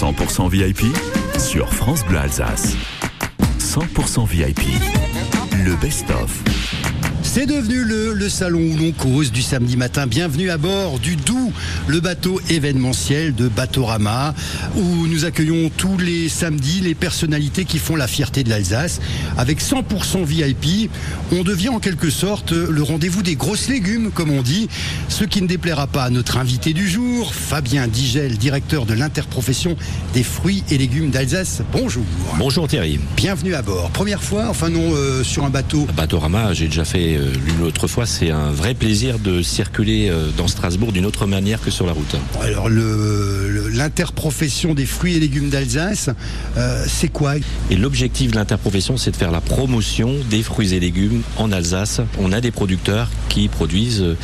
100% VIP sur France Bleu Alsace. 100% VIP, le best-of. C'est devenu le, le salon où l'on cause du samedi matin. Bienvenue à bord du Doux, le bateau événementiel de Batorama, où nous accueillons tous les samedis les personnalités qui font la fierté de l'Alsace. Avec 100% VIP, on devient en quelque sorte le rendez-vous des grosses légumes, comme on dit. Ce qui ne déplaira pas à notre invité du jour, Fabien Digel, directeur de l'interprofession des fruits et légumes d'Alsace. Bonjour. Bonjour Thierry. Bienvenue à bord. Première fois, enfin non, euh, sur un bateau. Batorama, j'ai déjà fait l'une autre fois. C'est un vrai plaisir de circuler euh, dans Strasbourg d'une autre manière que sur la route. Alors l'interprofession des fruits et légumes d'Alsace, euh, c'est quoi? Et l'objectif de l'interprofession, c'est de faire la promotion des fruits et légumes en Alsace. On a des producteurs qui produisent euh,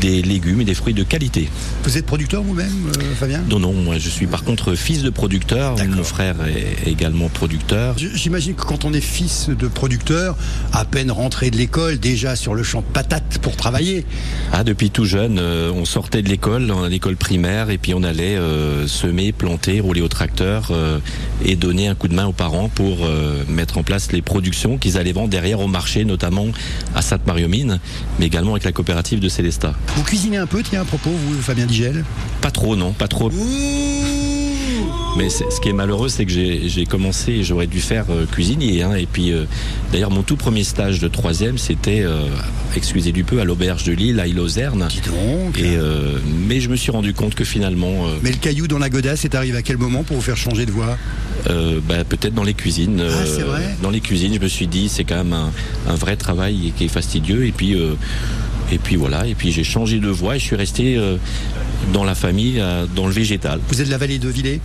des légumes et des fruits de qualité. Vous êtes producteur vous-même, euh, Fabien? Non, non, moi je suis par contre fils de producteur. Mon frère est également producteur. J'imagine que quand on est fils de producteur, à peine rentré de l'école, déjà sur le champ de patates pour travailler. Ah, depuis tout jeune, euh, on sortait de l'école, l'école primaire, et puis on allait euh, semer, planter, rouler au tracteur euh, et donner un coup de main aux parents pour mettre en place les productions qu'ils allaient vendre derrière au marché, notamment à Sainte-Marie-aux-Mines, mais également avec la coopérative de Célestat. Vous cuisinez un peu, tiens, à propos, vous, Fabien Digel? Pas trop, non, pas trop. Mais ce qui est malheureux, c'est que j'ai commencé, j'aurais dû faire euh, cuisinier. hein, et puis, euh, d'ailleurs, mon tout premier stage de troisième, c'était, euh, excusez du peu, à l'auberge de Lille, à Île-aux-Ernes. Dis donc. Et euh, mais je me suis rendu compte que finalement, Mais le caillou dans la godasse est arrivé à quel moment pour vous faire changer de voix? euh, bah, peut-être dans les cuisines, Ah, c'est vrai dans les cuisines, je me suis dit c'est quand même un, un vrai travail qui est fastidieux. Et puis et puis voilà. Et puis j'ai changé de voie et je suis resté euh, dans la famille, euh, dans le végétal. Vous êtes de la vallée de Villers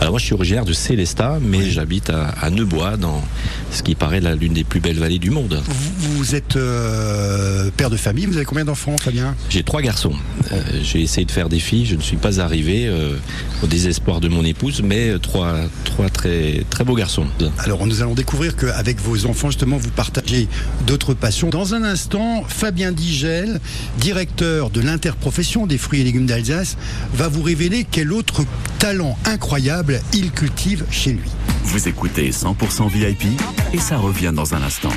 Alors moi je suis originaire de Célestat, mais j'habite à, à Neubois, dans ce qui paraît l'une des plus belles vallées du monde. vous, vous êtes euh, père de famille, vous avez combien d'enfants, Fabien? J'ai trois garçons. Euh, j'ai essayé de faire des filles, je ne suis pas arrivé euh, au désespoir de mon épouse, mais trois, trois très, très beaux garçons. Alors, nous allons découvrir qu'avec vos enfants, justement, vous partagez d'autres passions. Dans un instant, Fabien Digel, directeur de l'interprofession des fruits et légumes d'Alsace, va vous révéler quel autre talent incroyable il cultive chez lui. Vous écoutez 100% VIP et ça revient dans un instant.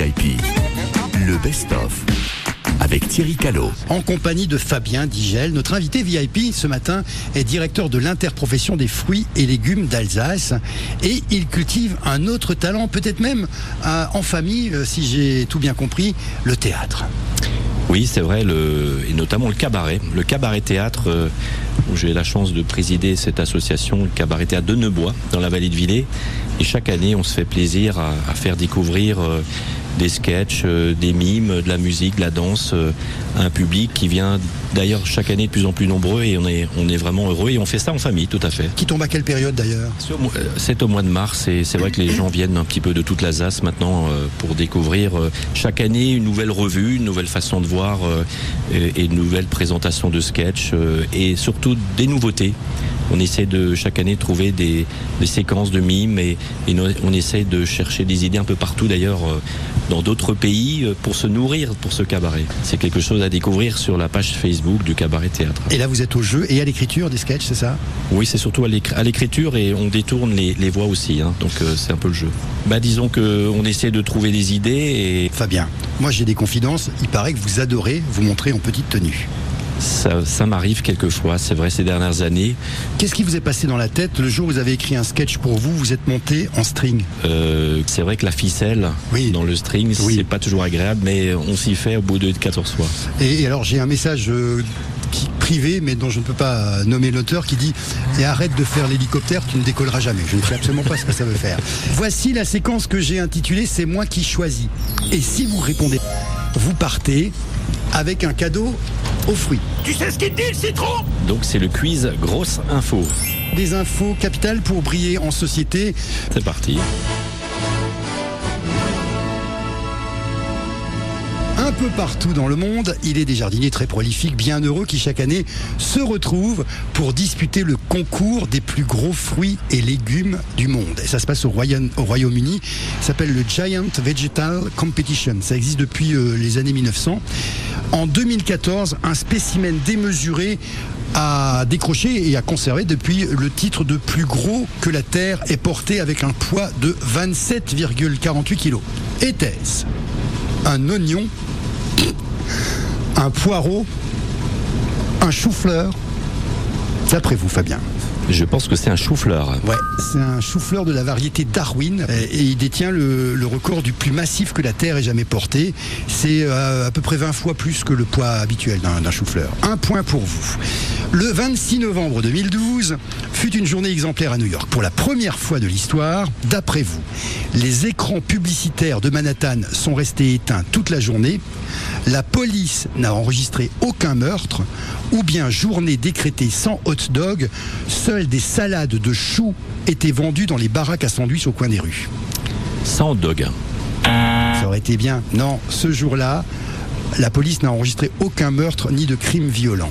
VIP. Le best-of avec Thierry Callot. En compagnie de Fabien Digel, notre invité VIP ce matin est directeur de l'interprofession des fruits et légumes d'Alsace et il cultive un autre talent, peut-être même euh, en famille, euh, si j'ai tout bien compris, le théâtre. Oui, c'est vrai, le, et notamment le cabaret. Le cabaret théâtre, euh, où j'ai la chance de présider cette association, le cabaret théâtre de Neubois, dans la vallée de Villers. Et chaque année, on se fait plaisir à, à faire découvrir euh, des sketchs, euh, des mimes, de la musique, de la danse euh, à un public qui vient d'ailleurs chaque année de plus en plus nombreux et on est, on est vraiment heureux et on fait ça en famille, tout à fait. Qui tombe à quelle période d'ailleurs C'est au mois- euh, de mars et c'est vrai que les gens viennent un petit peu de toute l'Alsace maintenant pour découvrir chaque année une nouvelle revue, une nouvelle façon de voir et une nouvelle présentation de sketch et surtout des nouveautés. On essaie de chaque année de trouver des, des séquences de mimes et, on essaie de chercher des idées un peu partout d'ailleurs dans d'autres pays euh, pour se nourrir pour ce cabaret. C'est quelque chose à découvrir sur la page Facebook du cabaret théâtre. Et là vous êtes au jeu et à l'écriture des sketchs, c'est ça? Oui, c'est surtout à l'écr- à l'écriture et on détourne les, les voix aussi. hein. donc euh, c'est un peu le jeu. Bah disons que on essaie de trouver des idées et Fabien, moi j'ai des confidences, il paraît que vous adorez vous montrer en petite tenue. Ça, ça m'arrive quelquefois. C'est vrai ces dernières années. Qu'est-ce qui vous est passé dans la tête le jour où vous avez écrit un sketch pour vous, vous êtes monté en string? Euh, c'est vrai que la ficelle Oui. dans le string, Oui. c'est pas toujours agréable, mais on s'y fait au bout de 14 fois. Et, et alors j'ai un message euh, qui, privé, mais dont je ne peux pas nommer l'auteur, qui dit Et arrête de faire l'hélicoptère, tu ne décolleras jamais. Je ne sais absolument pas ce que ça veut faire. Voici la séquence que j'ai intitulée C'est moi qui choisis. Et si vous répondez, vous partez avec un cadeau aux fruits. Donc c'est le quiz grosse info. Des infos capitales pour briller en société. C'est parti. Peu partout dans le monde, il est des jardiniers très prolifiques, bien heureux, qui chaque année se retrouvent pour disputer le concours des plus gros fruits et légumes du monde. Et ça se passe au Royaume- au Royaume-Uni. Ça s'appelle le Giant Vegetal Competition. Ça existe depuis euh, les années 1900. En 2014, un spécimen démesuré a décroché et a conservé depuis le titre de plus gros que la Terre est porté avec un poids de 27,48 kg. Était-ce un oignon, un poireau, un chou-fleur. D'après vous, Fabien Je pense que c'est un chou-fleur. Ouais, c'est un chou-fleur de la variété Darwin euh, et il détient le, record du plus massif que la Terre ait jamais porté. C'est euh, à peu près 20 fois plus que le poids habituel d'un chou-fleur. Un point pour vous. Le 26 novembre 2012 fut une journée exemplaire à New York. Pour la première fois de l'histoire, d'après vous, les écrans publicitaires de Manhattan sont restés éteints toute la journée. La police n'a enregistré aucun meurtre ou bien journée décrétée sans hot dog, seules des salades de choux étaient vendues dans les baraques à sandwich au coin des rues. Sans dog. Ça aurait été bien. Non, ce jour-là, la police n'a enregistré aucun meurtre ni de crime violent.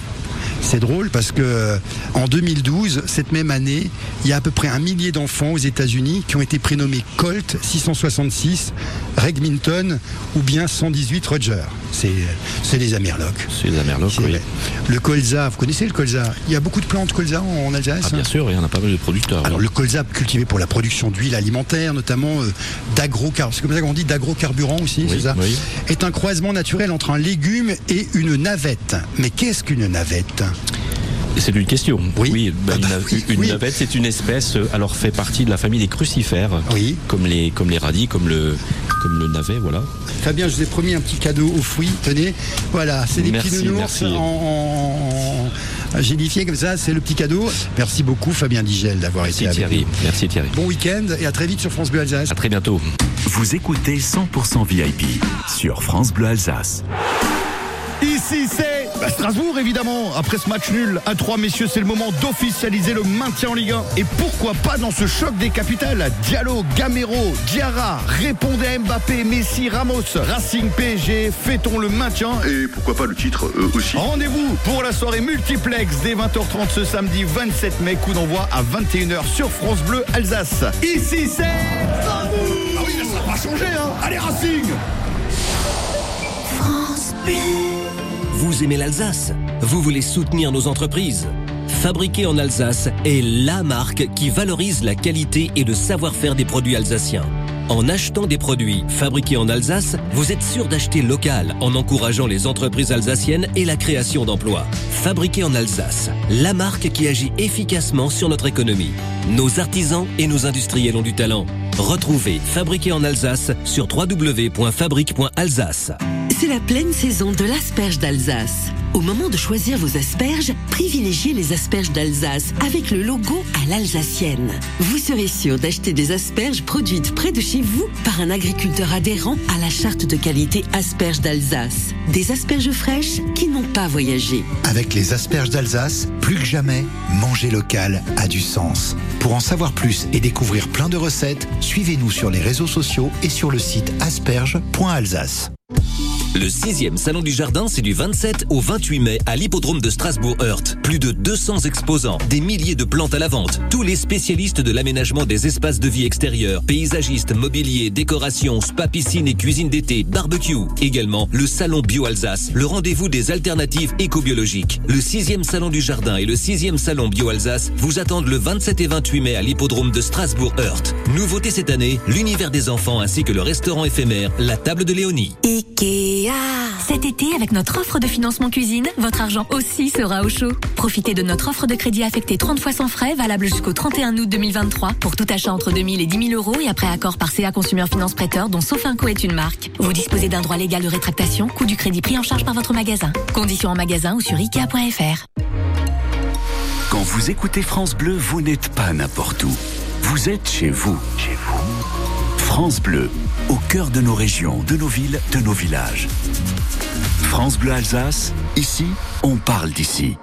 C'est drôle parce que euh, en 2012, cette même année, il y a à peu près un millier d'enfants aux États-Unis qui ont été prénommés Colt 666, Regminton ou bien 118 Roger. C'est c'est les Amerlocs. C'est les Amerlocs, oui. Le colza, vous connaissez le colza? Il y a beaucoup de plantes colza en, en Alsace Ah, bien hein? sûr, il y en a pas mal de producteurs. alors oui. le colza cultivé pour la production d'huile alimentaire, notamment euh, d'agrocar- c'est comme ça qu'on dit d'agrocarburant aussi, Oui, c'est ça? oui. Est un croisement naturel entre un légume et une navette. Mais qu'est-ce qu'une navette? C'est une question. Oui. bah, Ah une, bah na- oui, une oui. navette, c'est une espèce, euh, alors fait partie de la famille des crucifères, Oui. comme les comme les radis, comme le comme le navet, voilà. Fabien, je vous ai promis un petit cadeau aux fruits. Tenez, voilà, c'est des petits nounours en, en- en- gélifiés comme ça, c'est le petit cadeau. Merci beaucoup Fabien Digel d'avoir Merci été avec Thierry. nous. Merci Thierry. Bon week-end et à très vite sur France Bleu Alsace. À très bientôt. Vous écoutez 100% VIP sur France Bleu Alsace. Ici c'est bah, Strasbourg évidemment. Après ce match nul à 3 messieurs, c'est le moment d'officialiser le maintien en Ligue 1. Et pourquoi pas dans ce choc des capitales? Diallo, Gamero, Diarra, répondez à Mbappé, Messi, Ramos, Racing PSG, fêtons le maintien. Et pourquoi pas le titre euh, aussi Rendez-vous pour la soirée multiplex dès 20h30 ce samedi 27 mai, coup d'envoi à 21h sur France Bleu Alsace. Ici c'est Strasbourg Ah oui, ça va pas changer hein Allez Racing Vous aimez l'Alsace Vous voulez soutenir nos entreprises Fabriqué en Alsace est la marque qui valorise la qualité et le savoir-faire des produits alsaciens. En achetant des produits fabriqués en Alsace, vous êtes sûr d'acheter local en encourageant les entreprises alsaciennes et la création d'emplois. Fabriqué en Alsace, la marque qui agit efficacement sur notre économie. Nos artisans et nos industriels ont du talent. Retrouvez Fabriqué en Alsace sur www.fabrique.alsace. C'est la pleine saison de l'asperge d'Alsace. Au moment de choisir vos asperges, privilégiez les asperges d'Alsace avec le logo à l'alsacienne. Vous serez sûr d'acheter des asperges produites près de chez vous par un agriculteur adhérent à la charte de qualité asperges d'Alsace. Des asperges fraîches qui n'ont pas voyagé. Avec les asperges d'Alsace, plus que jamais, manger local a du sens. Pour en savoir plus et découvrir plein de recettes, suivez-nous sur les réseaux sociaux et sur le site asperges.alsace. Le 6e Salon du Jardin, c'est du 27 au 28 mai à l'hippodrome de Strasbourg-Heurt. Plus de 200 exposants, des milliers de plantes à la vente, tous les spécialistes de l'aménagement des espaces de vie extérieurs, paysagistes, mobilier, décoration, spa, piscine et cuisine d'été, barbecue. Également, le Salon Bio Alsace, le rendez-vous des alternatives éco-biologiques. Le 6e Salon du Jardin et le 6e Salon Bio Alsace vous attendent le 27 et 28 mai à l'hippodrome de Strasbourg-Heurt. Nouveauté cette année, l'univers des enfants ainsi que le restaurant éphémère, la table de Léonie. Cet été, avec notre offre de financement cuisine, votre argent aussi sera au chaud. Profitez de notre offre de crédit affecté 30 fois sans frais, valable jusqu'au 31 août 2023, pour tout achat entre 2000 et 10 000 euros et après accord par CA Consumer Finance Prêteur, dont Sofinco est une marque. Vous disposez d'un droit légal de rétractation, coût du crédit pris en charge par votre magasin. Conditions en magasin ou sur Ikea.fr. Quand vous écoutez France Bleu, vous n'êtes pas n'importe où. Vous êtes chez vous. Chez vous. France Bleu, au cœur de nos régions, de nos villes, de nos villages. France Bleu Alsace, ici, on parle d'ici.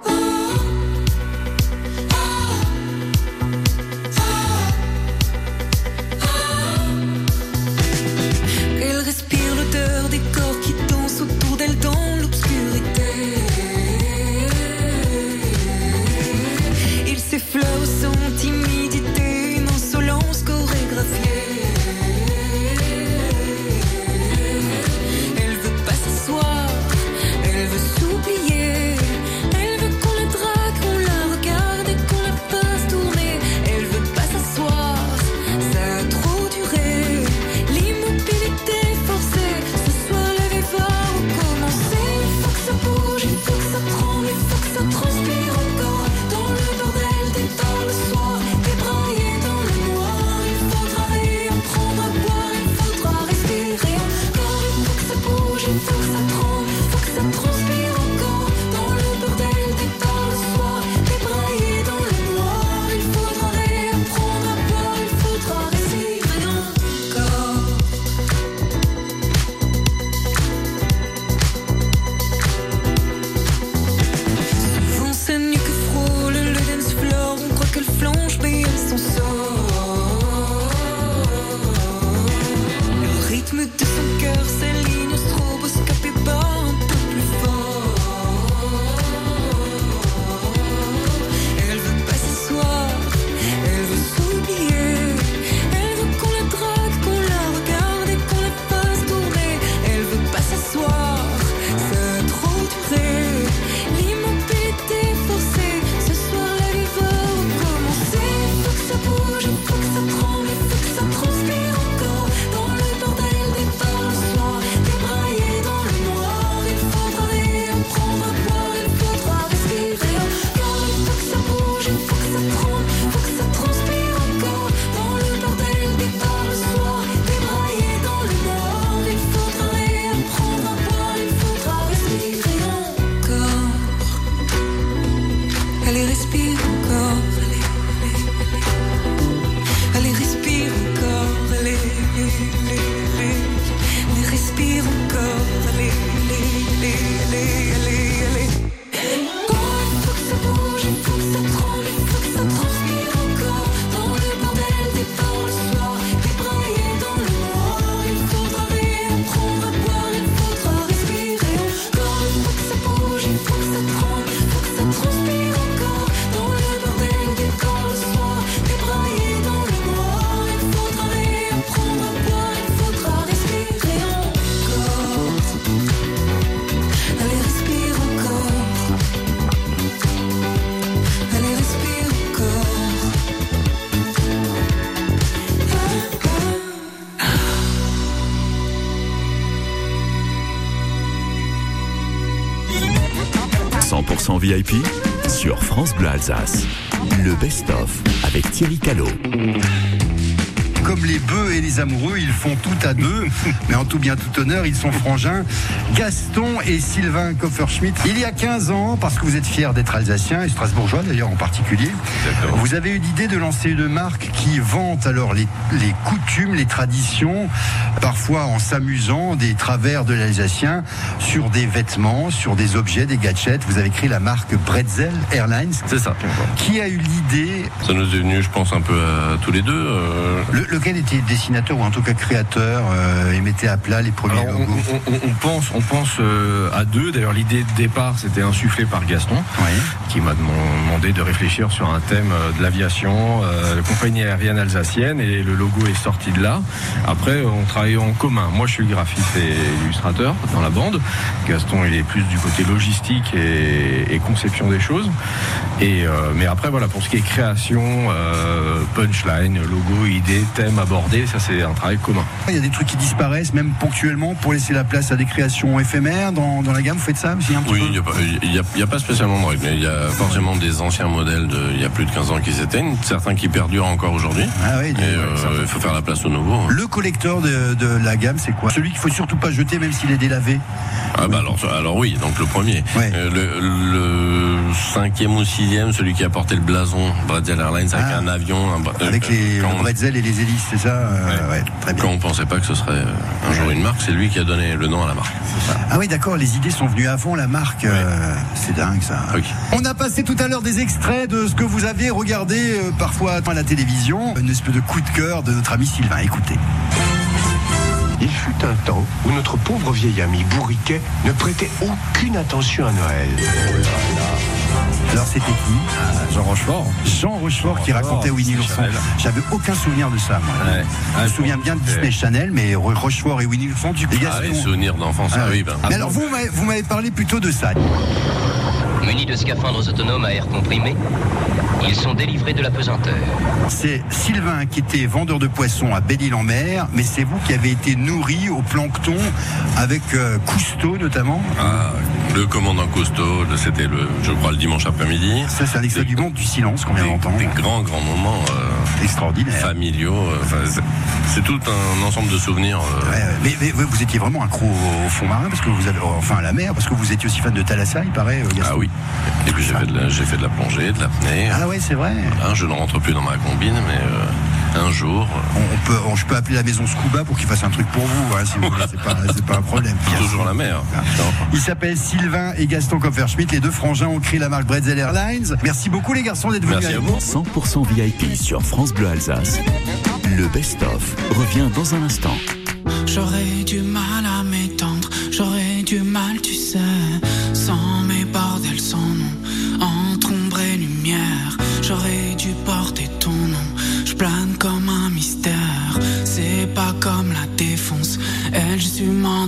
Le best-of avec Thierry Callot. Bœufs et les amoureux, ils font tout à deux. Mais en tout bien, tout honneur, ils sont frangins. Gaston et Sylvain Kofferschmidt. Il y a 15 ans, parce que vous êtes fiers d'être alsaciens et strasbourgeois d'ailleurs en particulier, vous avez eu l'idée de lancer une marque qui vante alors les, les coutumes, les traditions, parfois en s'amusant des travers de l'alsacien sur des vêtements, sur des objets, des gadgets. Vous avez créé la marque Bretzel Airlines. C'est ça. Qui a eu l'idée? Ça nous est venu, je pense, un peu à tous les deux. euh, Le- Lequel était dessinateur ou en tout cas créateur euh, et mettait à plat les premiers Alors, logos on- on- on pense, on pense euh, à deux. D'ailleurs, l'idée de départ, c'était insufflé par Gaston, qui m'a dem- demandé de réfléchir sur un thème euh, de l'aviation, euh, la compagnie aérienne alsacienne, et le logo est sorti de là. Après, on travaille en commun. Moi, je suis graphiste et illustrateur dans la bande. Gaston, il est plus du côté logistique et, et conception des choses. Et euh, mais après, voilà, pour ce qui est création, euh, punchline, logo, idée, thème abordé, ça c'est un travail commun. Il y a des trucs qui disparaissent même ponctuellement pour laisser la place à des créations éphémères dans, dans la gamme. Vous faites ça aussi un petit Oui, il n'y a, pas- a- a spécialement de règles, mais il y a forcément des anciens modèles de, il y a plus de 15 ans qui s'éteignent, certains qui perdurent encore aujourd'hui. Ah oui, euh, il faut faire la place au nouveau. hein. Le collecteur de, de la gamme, c'est quoi? Celui qu'il faut surtout pas jeter même s'il est délavé. Ah bah alors, alors oui, donc le premier. Euh, le, le cinquième ou sixième, celui qui a porté le blason Bretzel Airlines avec un avion. un Ah. Avec euh, les quand le bretzel et les hélices, c'est ça Euh, ouais, très bien. Quand on pensait pas que ce serait euh, un jour une marque, c'est lui qui a donné le nom à la marque. Ah oui, d'accord, les idées sont venues avant la marque. euh, c'est dingue ça. On a passé tout à l'heure des extraits de ce que vous avez regardé euh, parfois à la télévision. Une espèce de coup de cœur de notre ami Sylvain. Écoutez. Il fut un temps où notre pauvre vieil ami Bourriquet ne prêtait aucune attention à Noël. Alors c'était qui Jean Rochefort. Jean Rochefort qui racontait Winnie l'ourson. J'avais aucun souvenir de ça, moi. Je me souviens bien de Disney Channel, mais Ro- Rochefort et Winnie l'ourson, du coup. Ah, les souvenirs d'enfance, ah, oui. Ben. Mais alors vous, m'avez- vous m'avez parlé plutôt de ça. Munis de scaphandres autonomes à air comprimé, ils sont délivrés de la pesanteur. C'est Sylvain qui était vendeur de poissons à Belle-Île-en-Mer, mais c'est vous qui avez été nourri au plancton avec euh, Cousteau notamment. Ah, le commandant Cousteau, le- c'était le, je crois, le dimanche après-midi. Ça, c'est un extrait du monde du silence qu'on vient d'entendre. Des grands, grands moments. euh, Extraordinaires. Familiaux. euh, c'est- tout un ensemble de souvenirs. euh, Ouais, mais, mais vous étiez vraiment accro au, fond marin parce que vous avez, enfin à la mer, parce que vous étiez aussi fan de Thalassa, il paraît. Gaston. Ah oui. Et puis j'ai fait, de la- j'ai fait de la plongée, de l'apnée. Ah ouais, c'est vrai. Hein, je ne rentre plus dans ma combine, mais un jour. On, on peut, on- je peux appeler la maison Scuba pour qu'il fasse un truc pour vous, hein, si vous voulez. C'est pas, c'est pas un problème. Toujours la mer. Il s'appelle Sylvain et Gaston Kopferschmidt. Les deux frangins ont créé la marque Bretzel Airlines. Merci beaucoup les garçons d'être venus. avec nous. 100% VIP sur France Bleu Alsace. Le best-of revient dans un instant.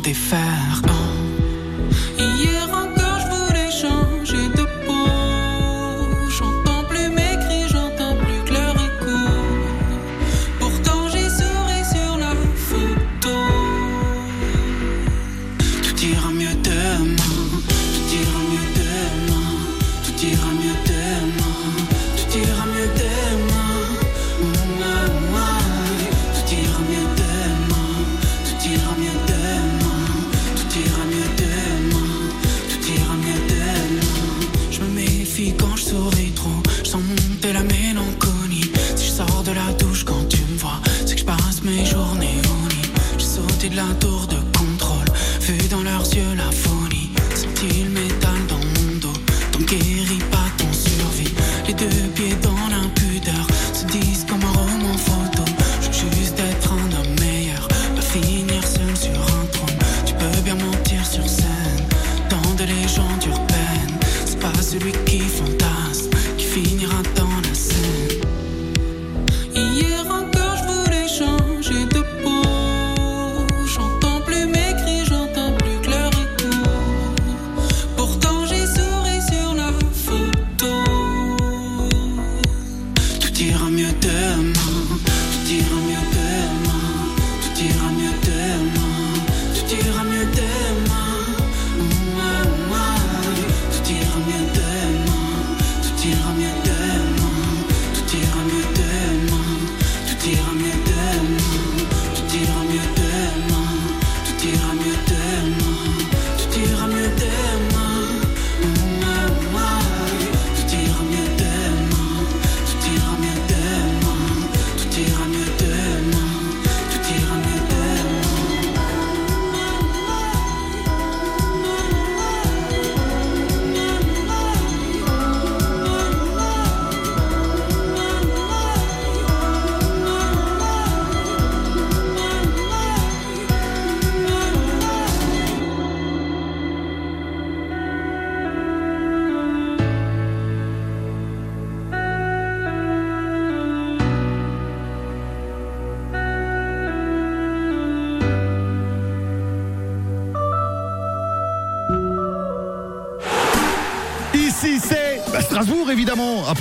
Je su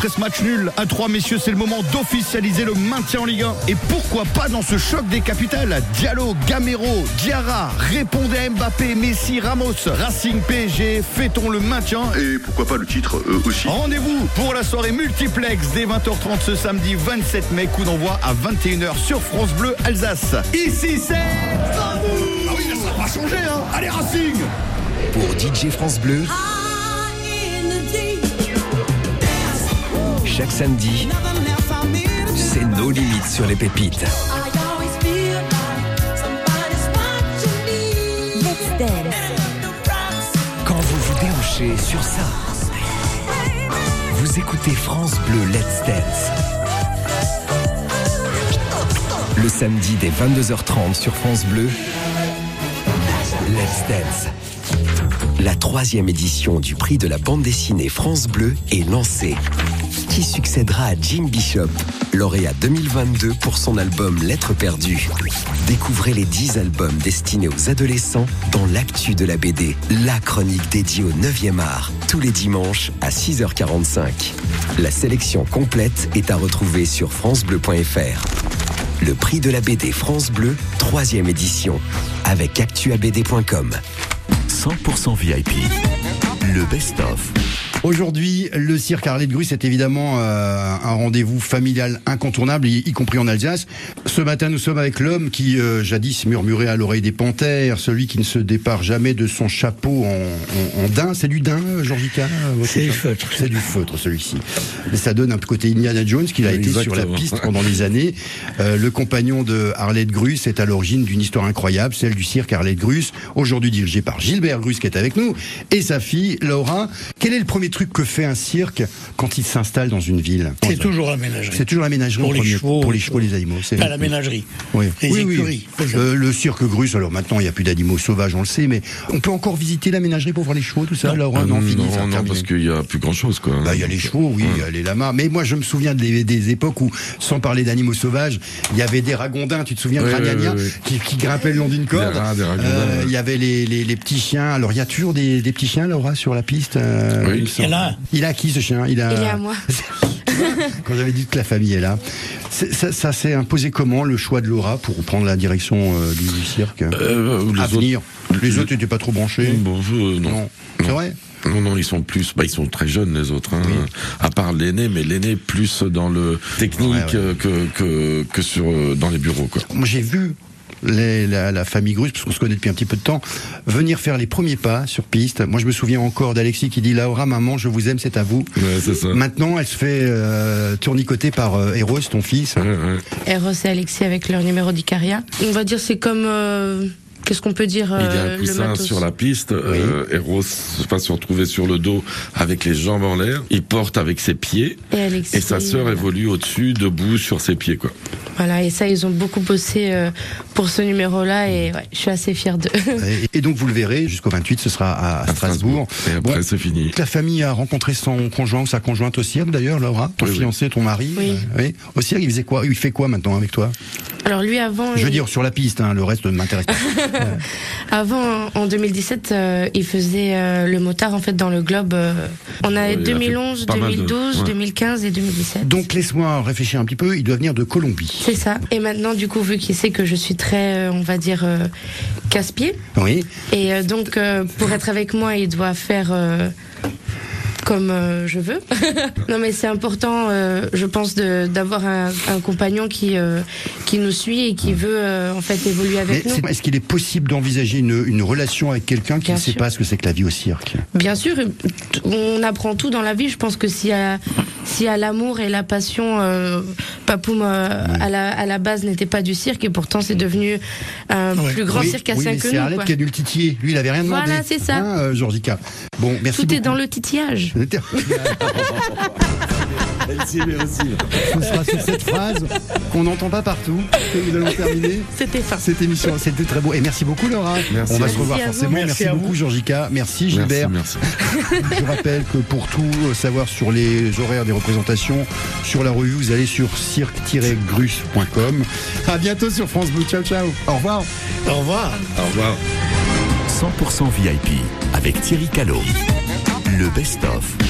Après ce match nul à 3, messieurs, c'est le moment d'officialiser le maintien en Ligue 1. Et pourquoi pas dans ce choc des capitales? Diallo, Gamero, Diarra, répondez à Mbappé, Messi, Ramos, Racing PSG, fêtons le maintien. Et pourquoi pas le titre euh, aussi. Rendez-vous pour la soirée multiplex dès 20h30 ce samedi 27 mai, coup d'envoi à 21h sur France Bleu Alsace. Ici c'est Ah oui, ça va changer, hein. Allez Racing. Pour DJ France Bleu, chaque samedi, c'est nos limites sur les pépites. Quand vous vous déhochez sur ça, vous écoutez France Bleu Let's Dance. Le samedi dès 22h30 sur France Bleu, Let's Dance. La troisième édition du prix de la bande dessinée France Bleu est lancée. Qui succédera à Jim Bishop, lauréat 2022 pour son album Lettres perdues. Découvrez les 10 albums destinés aux adolescents dans l'actu de la BD, la chronique dédiée au 9e art, tous les dimanches à 6h45. La sélection complète est à retrouver sur francebleu.fr. Le prix de la BD France Bleu, troisième édition, avec actuabd.com. 100% VIP. Le best-of. Aujourd'hui, le cirque Arlette Grus est évidemment euh, un rendez-vous familial incontournable, y, y compris en Alsace. Ce matin, nous sommes avec l'homme qui euh, jadis murmurait à l'oreille des panthères, celui qui ne se dépare jamais de son chapeau en, en, en daim. C'est du daim, Georgica C'est du feutre. C'est du feutre, celui-ci. Mais ça donne un côté Indiana Jones qu'il a été sur la piste pendant des années. Euh, le compagnon de Arlette Grus est à l'origine d'une histoire incroyable, celle du cirque Arlette Grus, aujourd'hui dirigé par Gilbert Grus qui est avec nous, et sa fille Laura. Quel est le premier truc que fait un cirque quand il s'installe dans une ville C'est toujours la ménagerie. C'est toujours la ménagerie Pour en les chevaux, pour les chevaux, les animaux. c'est- Pas la ménagerie. Oui. Les oui, oui. écuries. Euh, le cirque Grus, alors maintenant il n'y a plus d'animaux sauvages, on le sait, mais on peut encore visiter la ménagerie pour voir les chevaux, tout ça, Laura Ah Non, non, fini, non, non, terminé. parce qu'il n'y a plus grand chose, quoi. Bah, il y a les chevaux, oui, il y a les lamas. Mais moi, je me souviens des, des époques où, sans parler d'animaux sauvages, il y avait des ragondins, tu te souviens, oui, oui, Qui, qui grimpaient le long d'une corde. Euh. Il y avait les, les, les petits chiens. Alors, il y a toujours des, des petits chiens, Laura, sur la piste. euh, Oui. Il a. Il a qui, ce chien? Il a... Il est à moi. Quand j'avais dit que la famille est là. Ça, ça s'est imposé comment, le choix de Laura, pour prendre la direction euh, du, du cirque? Euh, les À autres- venir. Les autres n'étaient pas trop branchés. Bon, euh, non. Non. C'est vrai? Non, non, ils sont plus, bah, ils sont très jeunes les autres, hein. à part l'aîné, mais l'aîné plus dans le technique Ouais, ouais. euh, que que que sur euh, dans les bureaux, quoi. Moi, j'ai vu les- la, la famille Grus, parce qu'on se connaît depuis un petit peu de temps, venir faire les premiers pas sur piste. Moi, je me souviens encore d'Alexis qui dit Laura, maman, je vous aime, c'est à vous. Ouais, c'est ça. Maintenant, elle se fait euh, tournicoter par euh, Eros, ton fils. Eros et Alexis avec leur numéro d'Icaria. On va dire c'est comme euh, qu'est-ce qu'on peut dire Il y a euh, un le coussin matos. sur la piste. Euh, Eros va se retrouver sur le dos avec les jambes en l'air. Il porte avec ses pieds. Et Alexis, Et sa sœur voilà. évolue au-dessus, debout sur ses pieds, quoi. Voilà, et ça, ils ont beaucoup bossé euh, pour ce numéro-là et ouais, je suis assez fière d'eux. Et, donc, vous le verrez, jusqu'au 28, ce sera à, à Strasbourg. Et après, Bon, c'est fini. La famille a rencontré son conjoint ou sa conjointe au d'ailleurs, Laura Ton Oui, oui. fiancé, ton mari Oui. euh, oui. Au cirque, il faisait quoi Il fait quoi maintenant avec toi? Alors lui, avant, Je veux il- dire, sur la piste, hein, le reste ne m'intéresse pas. avant en 2017, euh, il faisait euh, le motard en fait dans le globe. euh, on a Ouais, il a fait 2011, pas mal de- 2012, ouais. 2015 et 2017. Donc, laisse-moi réfléchir un petit peu, il doit venir de Colombie. C'est ça. Et maintenant, du coup, vu qu'il sait que je suis très, euh, on va dire, euh, casse-pied, Oui. et euh, donc pour être avec moi, il doit faire comme euh, je veux. non, mais c'est important, euh, je pense, d'avoir un, un compagnon qui euh, qui nous suit et qui veut euh, en fait évoluer Mais avec nous. c'est- est-ce qu'il est possible d'envisager une, une relation avec quelqu'un qui ne sait pas ce que c'est que la vie au cirque? Bien sûr, on apprend tout dans la vie. Je pense que s'il y a, s'il y a l'amour et la passion, euh, Papoum euh, à, la, à la base n'était pas du cirque et pourtant c'est devenu un plus grand oui, circassien oui, que c'est nous. Arlette quoi. qui a dû le titiller. Lui, il avait rien demandé. Voilà, c'est ça. Hein, euh, Georgica. Bon, merci Tout est dans le titillage. Ce sera sur cette phrase qu'on n'entend pas partout que nous allons terminer C'était fin. cette émission. C'était très beau. Et merci beaucoup, Laura. Merci. On va se revoir forcément. Merci, beaucoup. Georgica. Merci, Gilbert. Merci, Je rappelle que pour tout savoir sur les horaires des représentations, sur la revue, vous allez sur cirque-grus.com. À bientôt sur France Bleu. Ciao, ciao. Au revoir. Au revoir. Au revoir. 100% VIP avec Thierry Callot. Le best-of.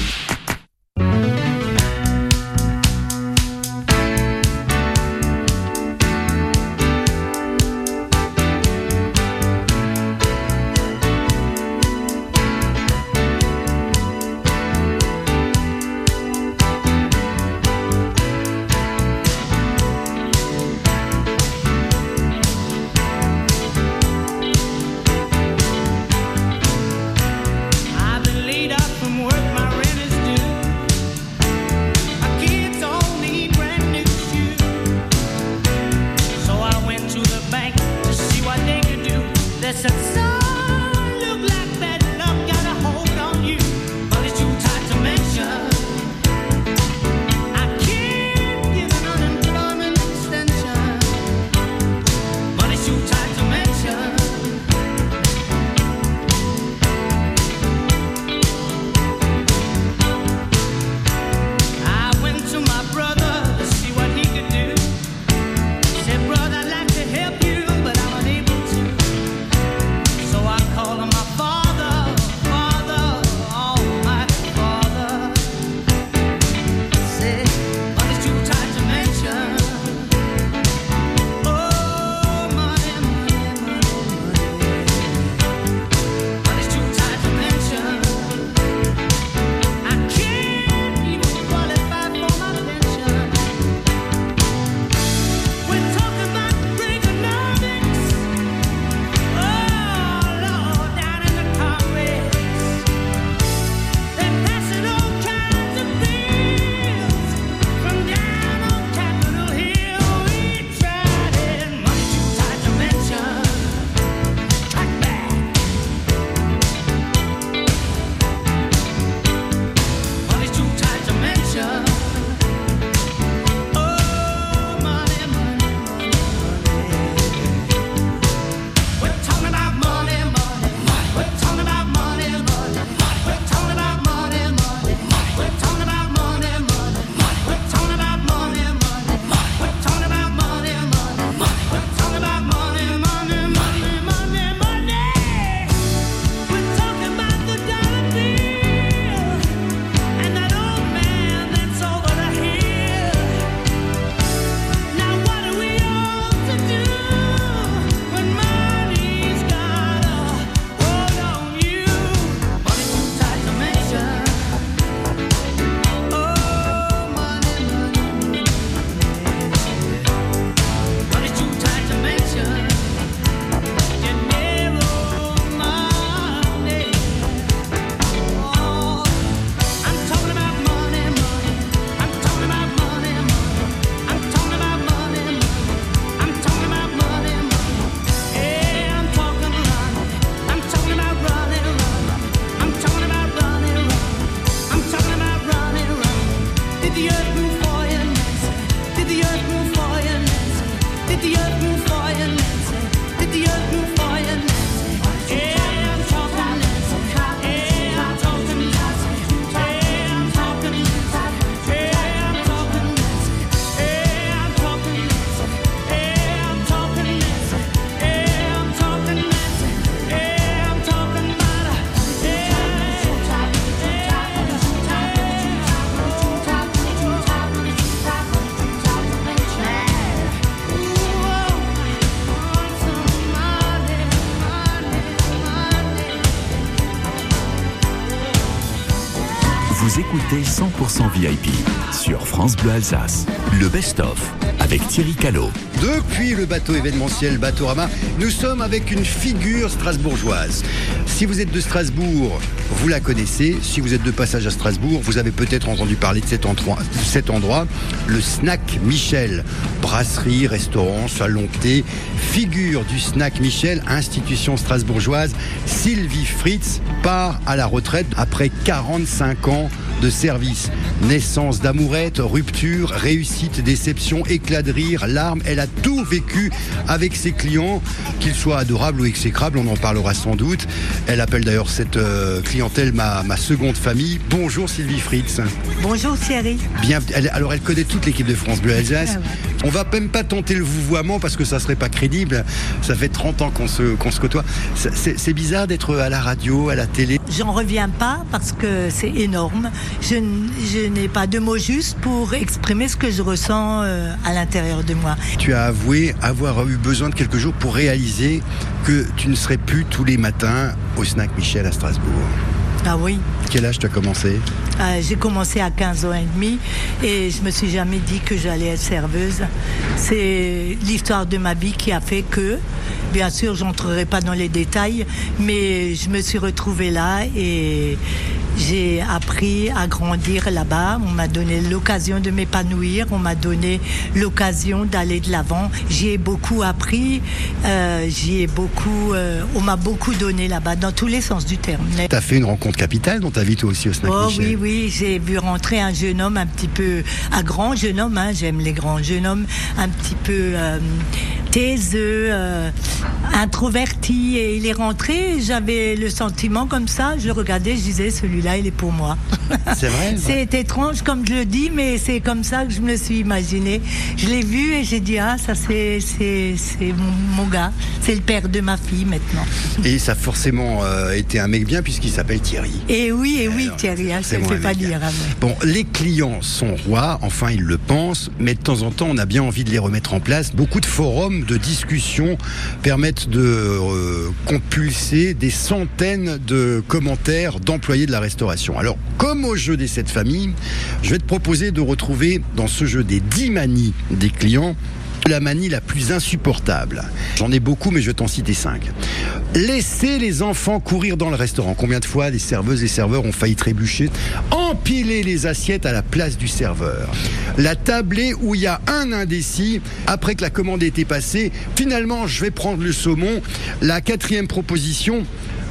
Vous écoutez 100% VIP sur France Bleu Alsace. Le best-of avec Thierry Callot. Depuis le bateau événementiel Batorama, nous sommes avec une figure strasbourgeoise. Si vous êtes de Strasbourg, vous la connaissez. Si vous êtes de passage à Strasbourg, vous avez peut-être entendu parler de cet endroit, le Snack Michel. Brasserie, restaurant, salon thé. Figure du Snack Michel, institution strasbourgeoise, Sylvie Fritz part à la retraite après 45 ans de service. Naissance d'amourette, rupture, réussite, déception, éclat de rire, larmes. Elle a tout vécu avec ses clients, qu'ils soient adorables ou exécrables, on en parlera sans doute. Elle appelle d'ailleurs cette euh, ma, ma seconde famille. Bonjour Sylvie Fritz. Bonjour Thierry. Bien, elle- alors elle connaît toute l'équipe de France Bleu Alsace. Ah ouais. On va même pas tenter le vouvoiement parce que ça serait pas crédible. Ça fait 30 ans qu'on se, qu'on se côtoie. C'est- bizarre d'être à la radio, à la télé. J'en reviens pas parce que c'est énorme. Je, je n'ai pas de mots justes pour exprimer ce que je ressens euh, à l'intérieur de moi. Tu as avoué avoir eu besoin de quelques jours pour réaliser que tu ne serais plus tous les matins au snack Michel à Strasbourg. Ah oui. Quel âge tu as commencé Euh, j'ai commencé à 15 ans et demi et je me suis jamais dit que j'allais être serveuse. C'est l'histoire de ma vie qui a fait que, bien sûr, j'entrerai pas dans les détails, mais je me suis retrouvée là et, J'ai appris à grandir là-bas. On m'a donné l'occasion de m'épanouir. On m'a donné l'occasion d'aller de l'avant. J'y ai beaucoup appris. Euh, j'y ai beaucoup. euh, on m'a beaucoup donné là-bas dans tous les sens du terme. Tu as fait une rencontre capitale dans ta vie toi aussi au Snack Oh Michel. oui, oui, j'ai vu rentrer un jeune homme un petit peu, un grand jeune homme, hein, j'aime les grands jeunes hommes, un petit peu euh, taiseux, euh, introverti, et il est rentré, j'avais le sentiment comme ça, je regardais, je disais, celui-là, il est pour moi. C'est vrai C'est étrange comme je le dis, mais c'est comme ça que je me le suis imaginé. Je l'ai vu et j'ai dit, ah, ça c'est, mon, mon gars, c'est le père de ma fille maintenant. Et ça a forcément euh, été un mec bien puisqu'il s'appelle Thierry. Et oui, et oui, Thierry, hein, je c'est ne un pas dire. hein, Bon, les clients sont rois, enfin ils le pensent, mais de temps en temps on a bien envie de les remettre en place. Beaucoup de forums de discussion permettent de euh, compulser des centaines de commentaires d'employés de la Alors, comme au jeu des sept familles, je vais te proposer de retrouver dans ce jeu des 10 manies des clients la manie la plus insupportable. J'en ai beaucoup, mais je vais t'en citer 5. Laisser les enfants courir dans le restaurant. Combien de fois les serveuses et serveurs ont failli trébucher Empiler les assiettes à la place du serveur. La tablée où il y a un indécis, après que la commande ait été passée, finalement je vais prendre le saumon. La quatrième proposition,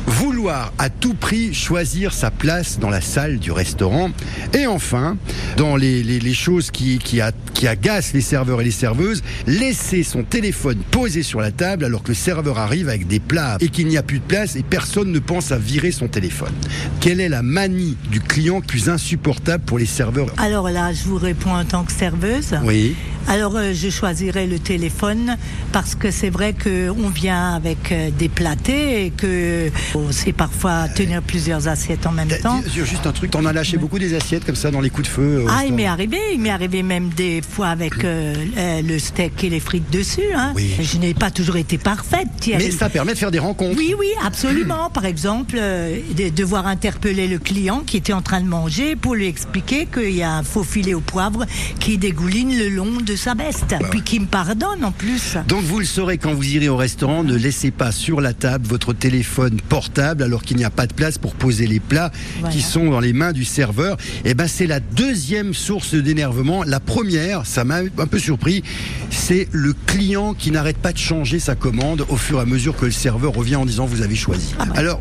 vouloir à tout prix choisir sa place dans la salle du restaurant. Et enfin, dans les, les- les choses qui, qui, a- qui agacent les serveurs et les serveuses, laisser son téléphone posé sur la table alors que le serveur arrive avec des plats et qu'il n'y a plus de place et personne ne pense à virer son téléphone. Quelle est la manie du client plus insupportable pour les serveurs? Alors là, je vous réponds en tant que serveuse. Oui. Alors, euh, je choisirais le téléphone parce que c'est vrai qu'on vient avec euh, des platés et que on sait parfois tenir plusieurs assiettes en même temps. Juste un truc, t'en as lâché beaucoup des assiettes comme ça dans les coups de feu Ah, il m'est arrivé, il m'est arrivé même des fois avec euh, euh, le steak et les frites dessus. Hein. Je n'ai pas toujours été parfaite, Thierry. Mais ça permet de faire des rencontres. Oui, oui, absolument. Par exemple, euh, de devoir interpeller le client qui était en train de manger pour lui expliquer qu'il y a un faux filet au poivre qui dégouline le long de sa veste, puis qui me pardonne en plus. Donc vous le saurez quand vous irez au restaurant, ne laissez pas sur la table votre téléphone portable alors qu'il n'y a pas de place pour poser les plats Voilà. qui sont dans les mains du serveur. Et ben c'est la deuxième source d'énervement. La première, ça m'a un peu surpris, c'est le client qui n'arrête pas de changer sa commande au fur et à mesure que le serveur revient en disant vous avez choisi. Alors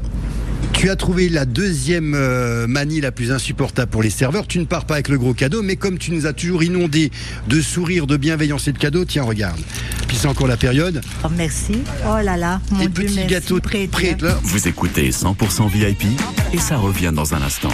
tu as trouvé la deuxième euh, manie la plus insupportable pour les serveurs. Tu ne pars pas avec le gros cadeau, mais comme tu nous as toujours inondé de sourires, de bienveillance et de cadeaux, tiens, regarde. Puis c'est encore la période. Oh, merci. Oh là là, mon Et Dieu, petit merci, gâteau prêtre. prêt là. Vous écoutez 100% VIP et ça revient dans un instant.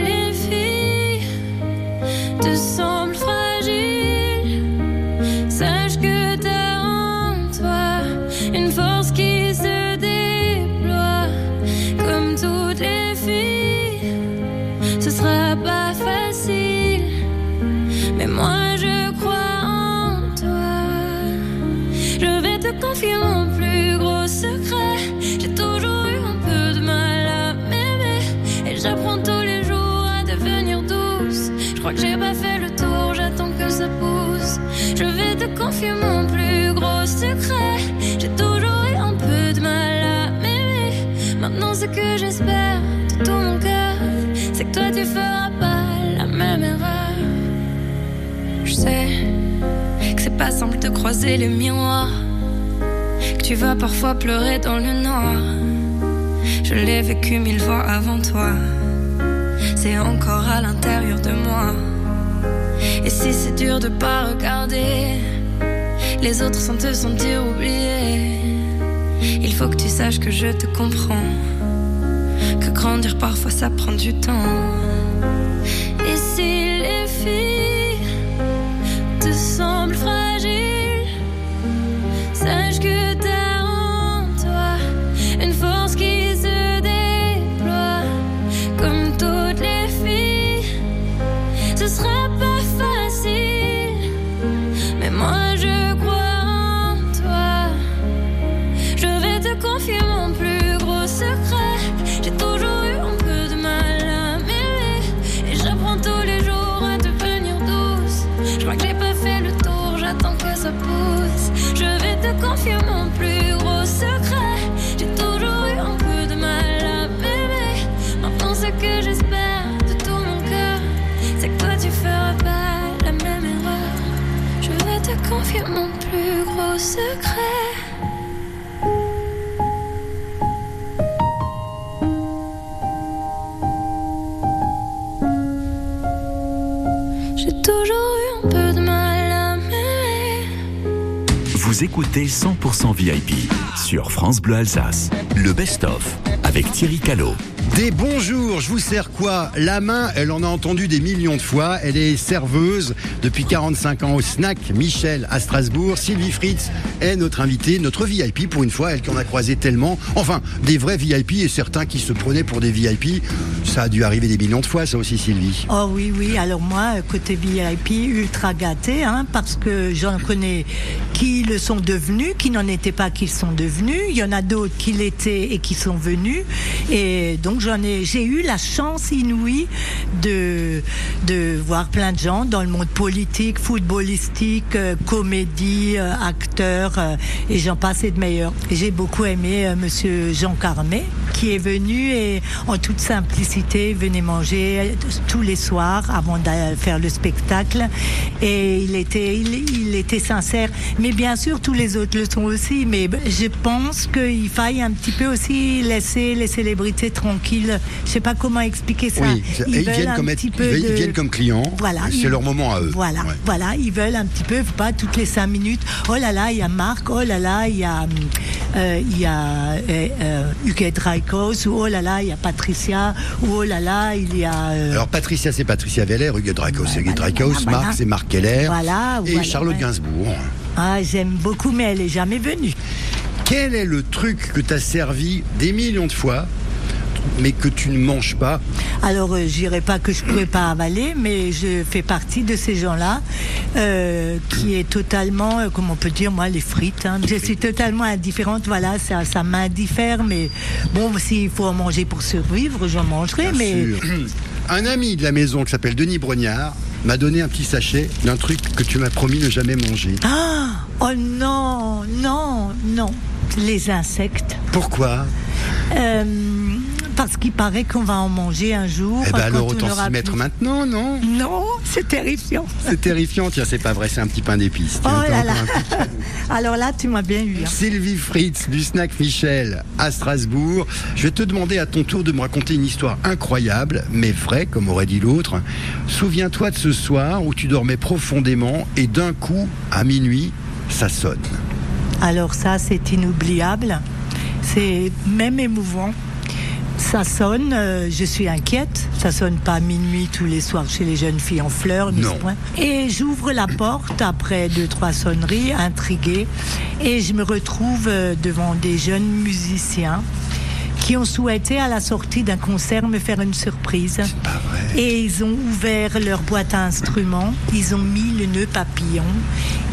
te semblent fragiles, sache que t'as en toi une force qui se déploie comme toutes les filles. Ce sera pas facile, Je vais te confier mon plus gros secret. J'ai toujours eu un peu de mal à m'aimer. Maintenant, ce que j'espère de tout mon cœur, c'est que toi tu feras pas la même erreur. Je sais que c'est pas simple de croiser les miroirs. Que tu vas parfois pleurer dans le noir. Je l'ai vécu mille fois avant toi. C'est encore à l'intérieur de moi. Et si c'est dur de pas regarder les autres sans te sentir oublié, il faut que tu saches que je te comprends. Que grandir parfois ça prend du temps. Écoutez 100% VIP sur France Bleu Alsace. Le best-of avec Thierry Callot. Des bonjours, je vous sers quoi? La main, elle en a entendu des millions de fois. Elle est serveuse depuis 45 ans au snack Michel à Strasbourg. Sylvie Fritz est notre invitée, notre VIP pour une fois, elle qu'on a croisé tellement. Enfin, des vrais VIP et certains qui se prenaient pour des VIP. Ça a dû arriver des millions de fois, ça aussi, Sylvie. Oh oui, oui. Alors moi, côté VIP, ultra gâté, hein, parce que j'en connais qui le sont devenus, qui n'en étaient pas, qui le sont devenus. Il y en a d'autres qui l'étaient et qui sont venus. Et donc j'ai eu la chance inouïe de voir plein de gens dans le monde politique, footballistique, euh, comédie, euh, acteur, euh, et j'en passe et de meilleurs. J'ai beaucoup aimé Monsieur Jean Carmet qui est venu et en toute simplicité venait manger tous les soirs avant de faire le spectacle et il était il, il était sincère mais bien sûr tous les autres le sont aussi mais je pense qu'il faille un petit peu aussi laisser les célébrités tranquilles je sais pas comment expliquer ça Oui, ils, viennent comme, ils ils viennent clients. Voilà, C'est leur moment à eux. Voilà, Ouais. voilà, ils veulent un petit peu, pas toutes les cinq minutes. Oh là là, il y a Marc. Oh là là, il y a, euh, il y a euh, euh, Ou oh là là, il y a Patricia. Ou oh là là, il y a. euh, Alors Patricia, c'est Patricia Veller, Hugues Dracos, c'est Hugues Dracos. Marc, c'est Marc Keller, Voilà, et voilà, Charlotte ouais. Gainsbourg. ah, j'aime beaucoup, mais elle est jamais venue. Quel est le truc que tu as servi des millions de fois, mais que tu ne manges pas Alors, euh, je dirais pas que je pourrais pas avaler, mais je fais partie de ces gens-là euh, qui est totalement, euh, comment on peut dire, moi, les frites. hein. Je suis totalement indifférente. Voilà, ça, ça m'indiffère, mais bon, s'il faut en manger pour survivre, j'en mangerai. mais Sûr. Un ami de la maison qui s'appelle Denis Brognard m'a donné un petit sachet d'un truc que tu m'as promis ne jamais manger. ah, oh non, non, non, les insectes. Pourquoi? Euh, parce qu'il paraît qu'on va en manger un jour. Eh ben alors autant s'y mettre plus- maintenant, non Non, c'est terrifiant. C'est terrifiant. Tiens, c'est pas vrai, c'est un petit pain d'épices. Oh là là. Alors là, tu m'as bien eu. hein. Sylvie Fritz du Snack Michel à Strasbourg. Je vais te demander à ton tour de me raconter une histoire incroyable, mais vraie, comme aurait dit l'autre. Souviens-toi de ce soir où tu dormais profondément et d'un coup, à minuit, ça sonne. Alors ça, c'est inoubliable. C'est même émouvant. Ça sonne, euh, je suis inquiète. Ça sonne pas à minuit tous les soirs chez les jeunes filles en fleurs, ni point. Et j'ouvre la porte après deux, trois sonneries, intriguée. Et je me retrouve euh, devant des jeunes musiciens qui ont souhaité à la sortie d'un concert me faire une surprise. Et ils ont ouvert leur boîte à instruments, ils ont mis le nœud papillon,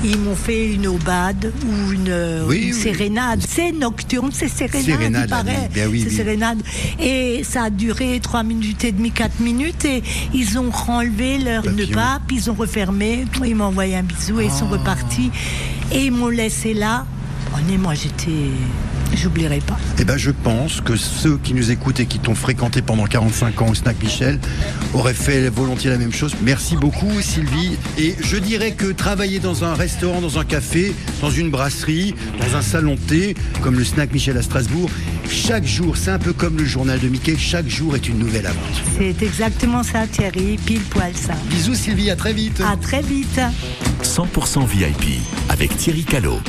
ils m'ont fait une aubade ou une, Oui, une oui. sérénade. C'est nocturne, c'est sérénade, Sérénade, il paraît. oui, ben oui, c'est sérénade. Et ça a duré trois minutes et demie, quatre minutes, et ils ont enlevé leur nœud Papillon. pape, ils ont refermé, ils m'ont envoyé un bisou et ils sont Oh. repartis. Et ils m'ont laissé là. Honnêtement, j'étais. J'oublierai pas. Eh ben, je pense que ceux qui nous écoutent et qui t'ont fréquenté pendant 45 ans au Snack Michel auraient fait volontiers la même chose. Merci beaucoup, Sylvie. Et je dirais que travailler dans un restaurant, dans un café, dans une brasserie, dans un salon de thé, comme le Snack Michel à Strasbourg, chaque jour, c'est un peu comme le journal de Mickey, chaque jour est une nouvelle aventure. C'est exactement ça, Thierry, pile poil ça. Bisous, Sylvie, à très vite. À très vite. 100% VIP avec Thierry Callot.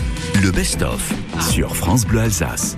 Le best-of sur France Bleu Alsace.